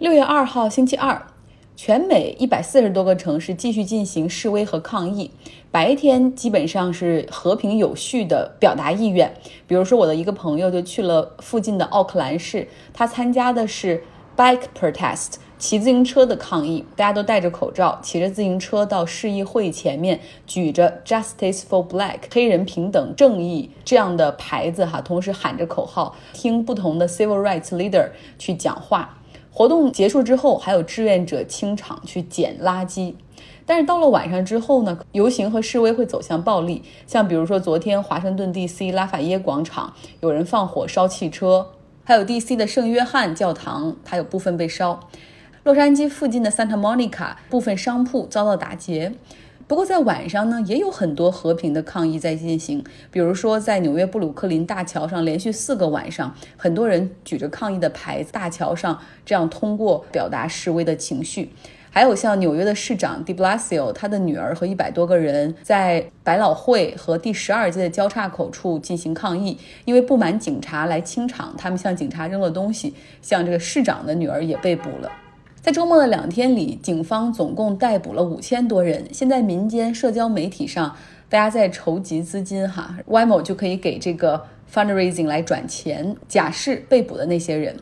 六月二号，星期二，全美一百四十多个城市继续进行示威和抗议。白天基本上是和平有序的表达意愿。比如说，我的一个朋友就去了附近的奥克兰市，他参加的是 bike protest，骑自行车的抗议。大家都戴着口罩，骑着自行车到市议会前面，举着 Justice for Black 黑人平等正义这样的牌子哈，同时喊着口号，听不同的 civil rights leader 去讲话。活动结束之后，还有志愿者清场去捡垃圾。但是到了晚上之后呢，游行和示威会走向暴力。像比如说昨天华盛顿 D.C. 拉法耶广场有人放火烧汽车，还有 D.C. 的圣约翰教堂，它有部分被烧。洛杉矶附近的 Santa Monica 部分商铺遭到打劫。不过在晚上呢，也有很多和平的抗议在进行。比如说，在纽约布鲁克林大桥上，连续四个晚上，很多人举着抗议的牌子，大桥上这样通过表达示威的情绪。还有像纽约的市长 De Blasio，他的女儿和一百多个人在百老汇和第十二街的交叉口处进行抗议，因为不满警察来清场，他们向警察扔了东西。像这个市长的女儿也被捕了。在周末的两天里，警方总共逮捕了五千多人。现在民间社交媒体上，大家在筹集资金，哈，YMO 就可以给这个 fundraising 来转钱，假释被捕的那些人。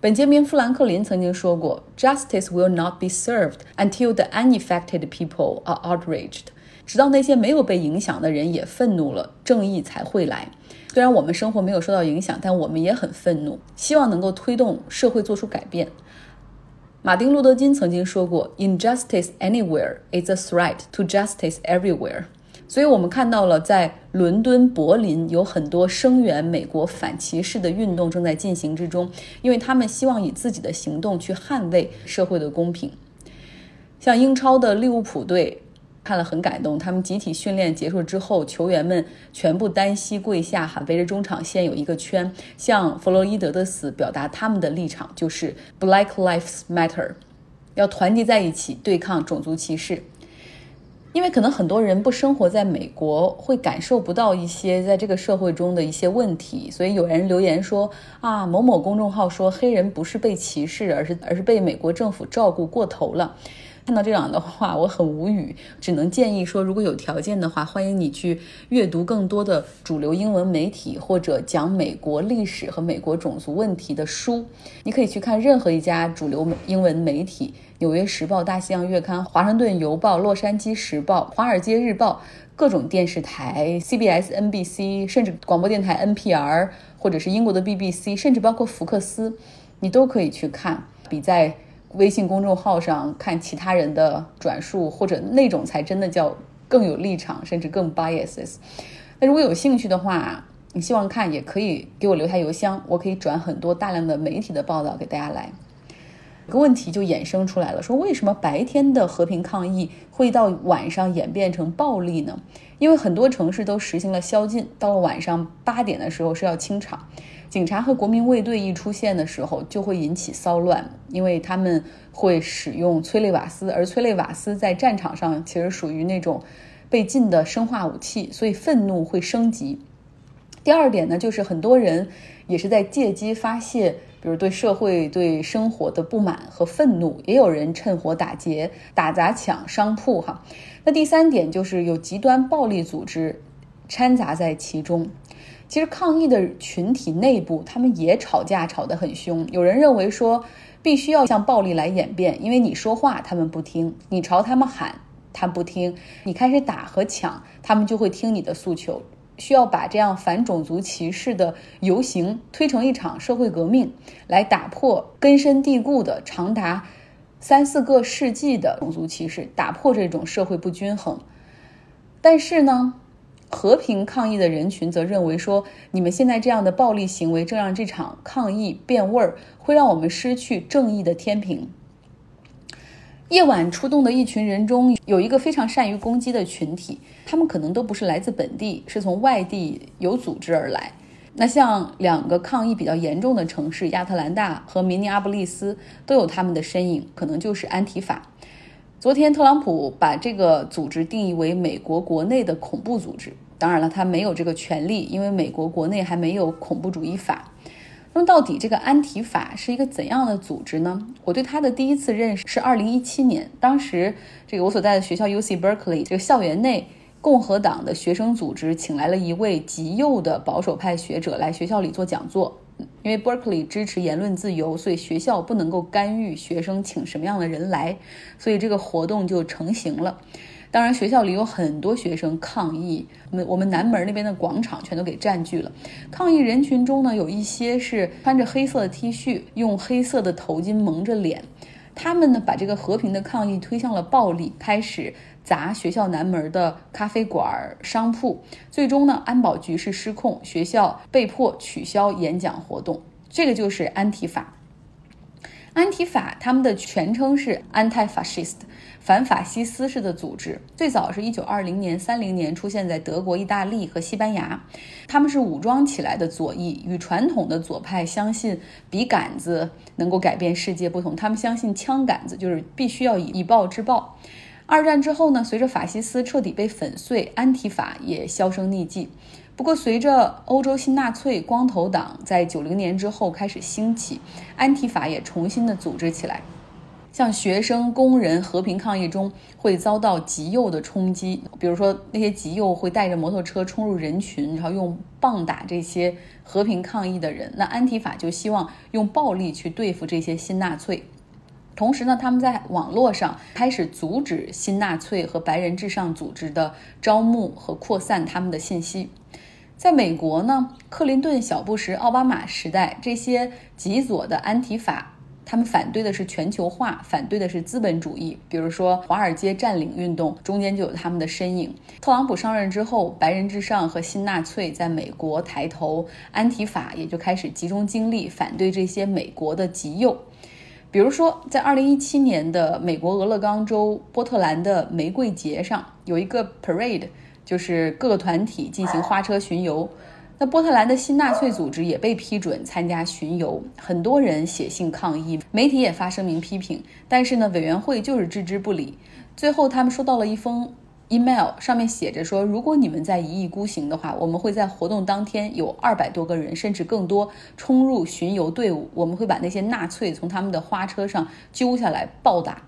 本杰明·富兰克林曾经说过：“Justice will not be served until the unaffected people are outraged。”直到那些没有被影响的人也愤怒了，正义才会来。虽然我们生活没有受到影响，但我们也很愤怒，希望能够推动社会做出改变。马丁·路德·金曾经说过：“Injustice anywhere is a threat to justice everywhere。”所以，我们看到了在伦敦、柏林有很多声援美国反歧视的运动正在进行之中，因为他们希望以自己的行动去捍卫社会的公平。像英超的利物浦队。看了很感动，他们集体训练结束之后，球员们全部单膝跪下，哈，围着中场线有一个圈，向弗洛伊德的死表达他们的立场，就是 Black Lives Matter，要团结在一起对抗种族歧视。因为可能很多人不生活在美国，会感受不到一些在这个社会中的一些问题，所以有人留言说啊，某某公众号说黑人不是被歧视，而是而是被美国政府照顾过头了。看到这样的话，我很无语，只能建议说，如果有条件的话，欢迎你去阅读更多的主流英文媒体或者讲美国历史和美国种族问题的书。你可以去看任何一家主流英文媒体，《纽约时报》、《大西洋月刊》、《华盛顿邮报》、《洛杉矶时报》、《华尔街日报》、各种电视台，CBS、NBC，甚至广播电台 NPR，或者是英国的 BBC，甚至包括福克斯，你都可以去看，比在。微信公众号上看其他人的转述，或者那种才真的叫更有立场，甚至更 biases。那如果有兴趣的话，你希望看也可以给我留下邮箱，我可以转很多大量的媒体的报道给大家来。一个问题就衍生出来了，说为什么白天的和平抗议会到晚上演变成暴力呢？因为很多城市都实行了宵禁，到了晚上八点的时候是要清场。警察和国民卫队一出现的时候，就会引起骚乱，因为他们会使用催泪瓦斯，而催泪瓦斯在战场上其实属于那种被禁的生化武器，所以愤怒会升级。第二点呢，就是很多人也是在借机发泄，比如对社会、对生活的不满和愤怒，也有人趁火打劫、打砸抢商铺。哈，那第三点就是有极端暴力组织掺杂在其中。其实抗议的群体内部，他们也吵架，吵得很凶。有人认为说，必须要向暴力来演变，因为你说话他们不听，你朝他们喊他不听，你开始打和抢，他们就会听你的诉求。需要把这样反种族歧视的游行推成一场社会革命，来打破根深蒂固的长达三四个世纪的种族歧视，打破这种社会不均衡。但是呢？和平抗议的人群则认为说，你们现在这样的暴力行为正让这场抗议变味儿，会让我们失去正义的天平。夜晚出动的一群人中有一个非常善于攻击的群体，他们可能都不是来自本地，是从外地有组织而来。那像两个抗议比较严重的城市亚特兰大和明尼阿布利斯都有他们的身影，可能就是安提法。昨天，特朗普把这个组织定义为美国国内的恐怖组织。当然了，他没有这个权利，因为美国国内还没有恐怖主义法。那么到底这个安提法是一个怎样的组织呢？我对它的第一次认识是二零一七年，当时这个我所在的学校 U C Berkeley 这个校园内共和党的学生组织请来了一位极右的保守派学者来学校里做讲座。因为 Berkeley 支持言论自由，所以学校不能够干预学生请什么样的人来，所以这个活动就成型了。当然，学校里有很多学生抗议，我们我们南门那边的广场全都给占据了。抗议人群中呢，有一些是穿着黑色的 T 恤，用黑色的头巾蒙着脸，他们呢把这个和平的抗议推向了暴力，开始砸学校南门的咖啡馆、商铺。最终呢，安保局势失控，学校被迫取消演讲活动。这个就是安提法。安提法他们的全称是 Anti-Fascist。反法西斯式的组织最早是一九二零年、三零年出现在德国、意大利和西班牙，他们是武装起来的左翼，与传统的左派相信笔杆子能够改变世界不同，他们相信枪杆子就是必须要以以暴制暴。二战之后呢，随着法西斯彻底被粉碎，安提法也销声匿迹。不过，随着欧洲新纳粹光头党在九零年之后开始兴起，安提法也重新的组织起来。像学生、工人和平抗议中会遭到极右的冲击，比如说那些极右会带着摩托车冲入人群，然后用棒打这些和平抗议的人。那安提法就希望用暴力去对付这些新纳粹。同时呢，他们在网络上开始阻止新纳粹和白人至上组织的招募和扩散他们的信息。在美国呢，克林顿、小布什、奥巴马时代，这些极左的安提法。他们反对的是全球化，反对的是资本主义。比如说，华尔街占领运动中间就有他们的身影。特朗普上任之后，白人至上和新纳粹在美国抬头，安提法也就开始集中精力反对这些美国的极右。比如说，在二零一七年的美国俄勒冈州波特兰的玫瑰节上，有一个 parade，就是各个团体进行花车巡游。那波特兰的新纳粹组织也被批准参加巡游，很多人写信抗议，媒体也发声明批评，但是呢，委员会就是置之不理。最后，他们收到了一封 email，上面写着说，如果你们再一意孤行的话，我们会在活动当天有二百多个人，甚至更多冲入巡游队伍，我们会把那些纳粹从他们的花车上揪下来暴打。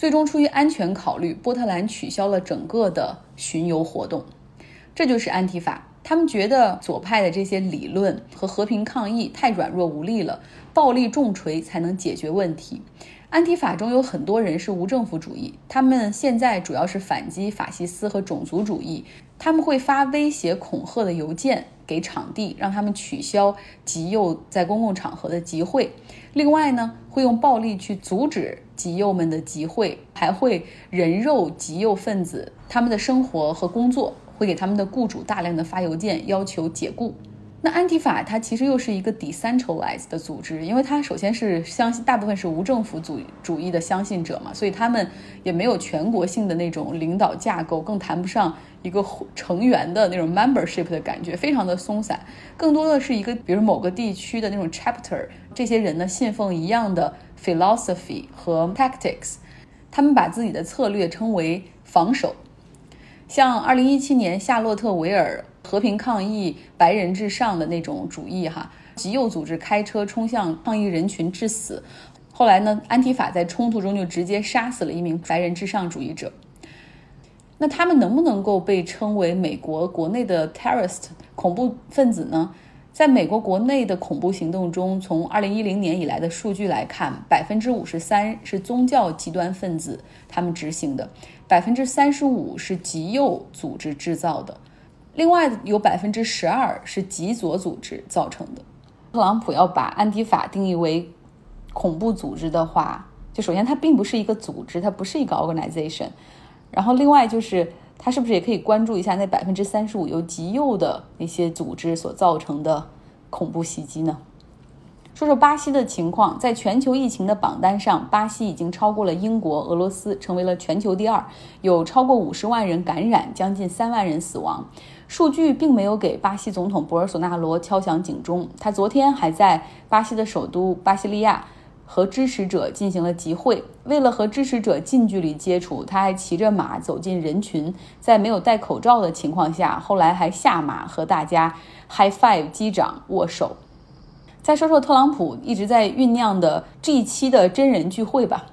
最终，出于安全考虑，波特兰取消了整个的巡游活动。这就是安提法。他们觉得左派的这些理论和和平抗议太软弱无力了，暴力重锤才能解决问题。安提法中有很多人是无政府主义，他们现在主要是反击法西斯和种族主义。他们会发威胁恐吓的邮件给场地，让他们取消极右在公共场合的集会。另外呢，会用暴力去阻止极右们的集会，还会人肉极右分子他们的生活和工作。会给他们的雇主大量的发邮件，要求解雇。那安提法它其实又是一个 decentralized 的组织，因为它首先是相信大部分是无政府主主义的相信者嘛，所以他们也没有全国性的那种领导架构，更谈不上一个成员的那种 membership 的感觉，非常的松散，更多的是一个比如某个地区的那种 chapter，这些人呢信奉一样的 philosophy 和 tactics，他们把自己的策略称为防守。像二零一七年夏洛特维尔和平抗议白人至上的那种主义，哈，极右组织开车冲向抗议人群致死。后来呢，安提法在冲突中就直接杀死了一名白人至上主义者。那他们能不能够被称为美国国内的 terrorist 恐怖分子呢？在美国国内的恐怖行动中，从二零一零年以来的数据来看，百分之五十三是宗教极端分子他们执行的。百分之三十五是极右组织制造的，另外有百分之十二是极左组织造成的。特朗普要把安迪法定义为恐怖组织的话，就首先它并不是一个组织，它不是一个 organization。然后另外就是它是不是也可以关注一下那百分之三十五由极右的那些组织所造成的恐怖袭击呢？说说巴西的情况，在全球疫情的榜单上，巴西已经超过了英国、俄罗斯，成为了全球第二，有超过五十万人感染，将近三万人死亡。数据并没有给巴西总统博尔索纳罗敲响警钟，他昨天还在巴西的首都巴西利亚和支持者进行了集会。为了和支持者近距离接触，他还骑着马走进人群，在没有戴口罩的情况下，后来还下马和大家 high five 击掌握手。再说说特朗普一直在酝酿的 G7 的真人聚会吧。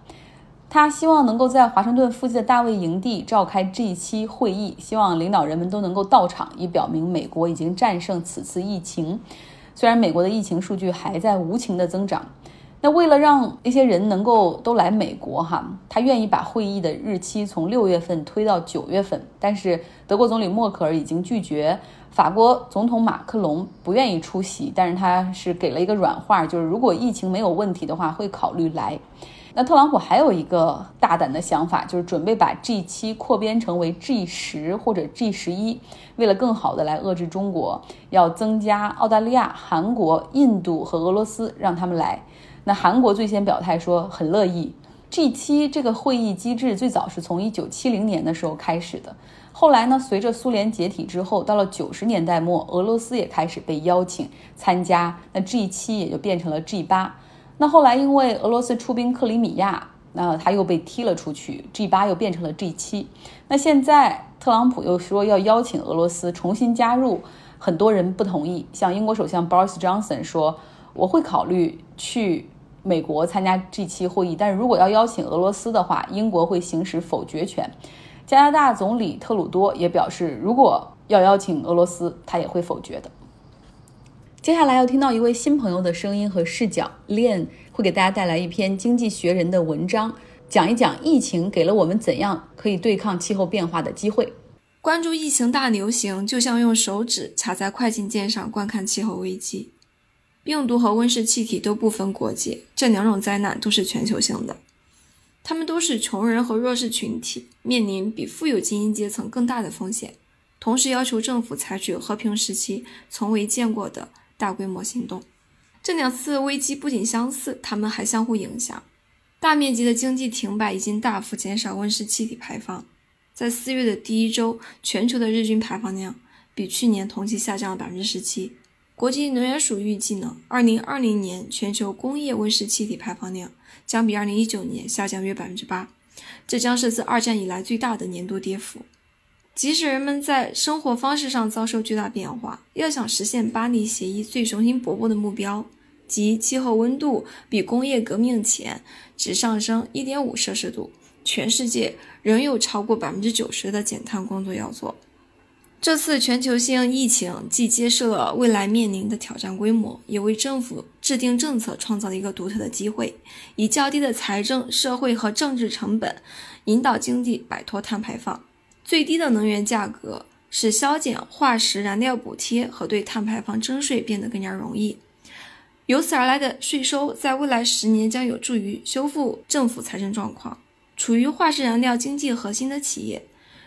他希望能够在华盛顿附近的大卫营地召开 G7 会议，希望领导人们都能够到场，以表明美国已经战胜此次疫情。虽然美国的疫情数据还在无情的增长，那为了让一些人能够都来美国，哈，他愿意把会议的日期从六月份推到九月份。但是德国总理默克尔已经拒绝，法国总统马克龙不愿意出席，但是他是给了一个软话，就是如果疫情没有问题的话，会考虑来。那特朗普还有一个大胆的想法，就是准备把 G7 扩编成为 G 十或者 G 十一，为了更好的来遏制中国，要增加澳大利亚、韩国、印度和俄罗斯，让他们来。那韩国最先表态说很乐意。G7 这个会议机制最早是从1970年的时候开始的，后来呢，随着苏联解体之后，到了90年代末，俄罗斯也开始被邀请参加，那 G7 也就变成了 G8。那后来，因为俄罗斯出兵克里米亚，那他又被踢了出去，G 八又变成了 G 七。那现在特朗普又说要邀请俄罗斯重新加入，很多人不同意。像英国首相 Boris Johnson 说，我会考虑去美国参加 G 七会议，但是如果要邀请俄罗斯的话，英国会行使否决权。加拿大总理特鲁多也表示，如果要邀请俄罗斯，他也会否决的。接下来要听到一位新朋友的声音和视角，Lin 会给大家带来一篇《经济学人》的文章，讲一讲疫情给了我们怎样可以对抗气候变化的机会。关注疫情大流行，就像用手指卡在快进键上观看气候危机。病毒和温室气体都不分国界，这两种灾难都是全球性的。他们都是穷人和弱势群体面临比富有精英阶层更大的风险，同时要求政府采取和平时期从未见过的。大规模行动，这两次危机不仅相似，它们还相互影响。大面积的经济停摆已经大幅减少温室气体排放。在四月的第一周，全球的日均排放量比去年同期下降了百分之十七。国际能源署预计呢，二零二零年全球工业温室气体排放量将比二零一九年下降约百分之八，这将是自二战以来最大的年度跌幅。即使人们在生活方式上遭受巨大变化，要想实现巴黎协议最雄心勃勃的目标，即气候温度比工业革命前只上升1.5摄氏度，全世界仍有超过百分之九十的减碳工作要做。这次全球性疫情既揭示了未来面临的挑战规模，也为政府制定政策创造了一个独特的机会，以较低的财政、社会和政治成本，引导经济摆脱碳排放。最低的能源价格使削减化石燃料补贴和对碳排放征税变得更加容易。由此而来的税收，在未来十年将有助于修复政府财政状况。处于化石燃料经济核心的企业，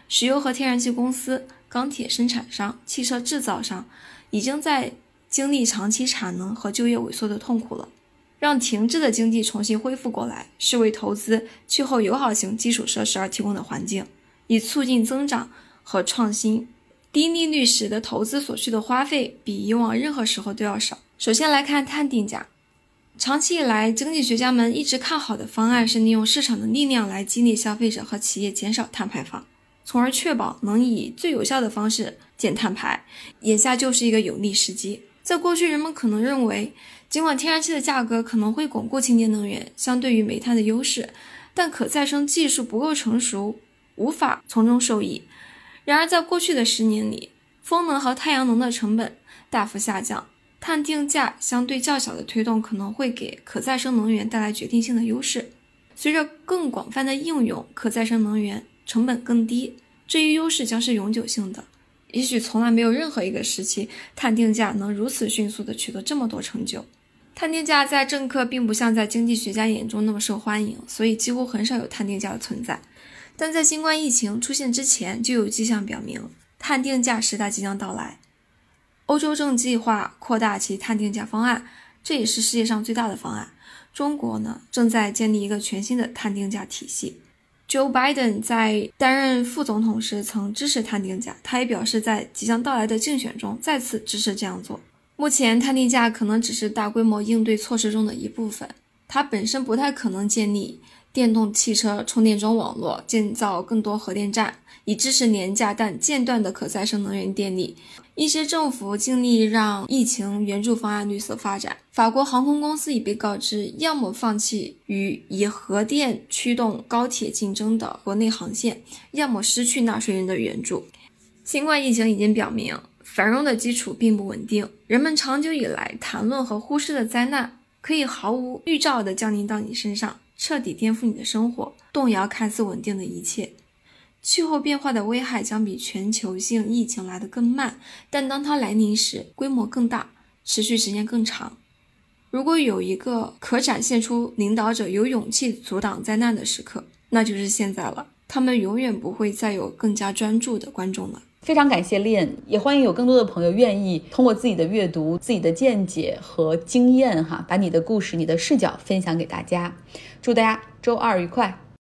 石油和天然气公司、钢铁生产商、汽车制造商，已经在经历长期产能和就业萎缩的痛苦了。让停滞的经济重新恢复过来，是为投资气候友好型基础设施而提供的环境。以促进增长和创新。低利率使得投资所需的花费比以往任何时候都要少。首先来看碳定价。长期以来，经济学家们一直看好的方案是利用市场的力量来激励消费者和企业减少碳排放，从而确保能以最有效的方式减碳排。眼下就是一个有利时机。在过去，人们可能认为，尽管天然气的价格可能会巩固清洁能源相对于煤炭的优势，但可再生技术不够成熟。无法从中受益。然而，在过去的十年里，风能和太阳能的成本大幅下降，碳定价相对较小的推动可能会给可再生能源带来决定性的优势。随着更广泛的应用，可再生能源成本更低，这一优势将是永久性的。也许从来没有任何一个时期，碳定价能如此迅速地取得这么多成就。碳定价在政客并不像在经济学家眼中那么受欢迎，所以几乎很少有碳定价的存在。但在新冠疫情出现之前，就有迹象表明碳定价时代即将到来。欧洲正计划扩大其碳定价方案，这也是世界上最大的方案。中国呢，正在建立一个全新的碳定价体系。Joe Biden 在担任副总统时曾支持碳定价，他也表示在即将到来的竞选中再次支持这样做。目前，碳定价可能只是大规模应对措施中的一部分，它本身不太可能建立。电动汽车充电桩网络，建造更多核电站，以支持廉价但间断的可再生能源电力。一些政府尽力让疫情援助方案绿色发展。法国航空公司已被告知，要么放弃与以核电驱动高铁竞争的国内航线，要么失去纳税人的援助。新冠疫情已经表明，繁荣的基础并不稳定。人们长久以来谈论和忽视的灾难，可以毫无预兆地降临到你身上，彻底颠覆你的生活，动摇看似稳定的一切。气候变化的危害将比全球性疫情来得更慢，但当它来临时，规模更大，持续时间更长。如果有一个可展现出领导者有勇气阻挡灾难的时刻，那就是现在了。他们永远不会再有更加专注的观众了。非常感谢恋也欢迎有更多的朋友愿意通过自己的阅读、自己的见解和经验，哈，把你的故事、你的视角分享给大家。祝大家周二愉快！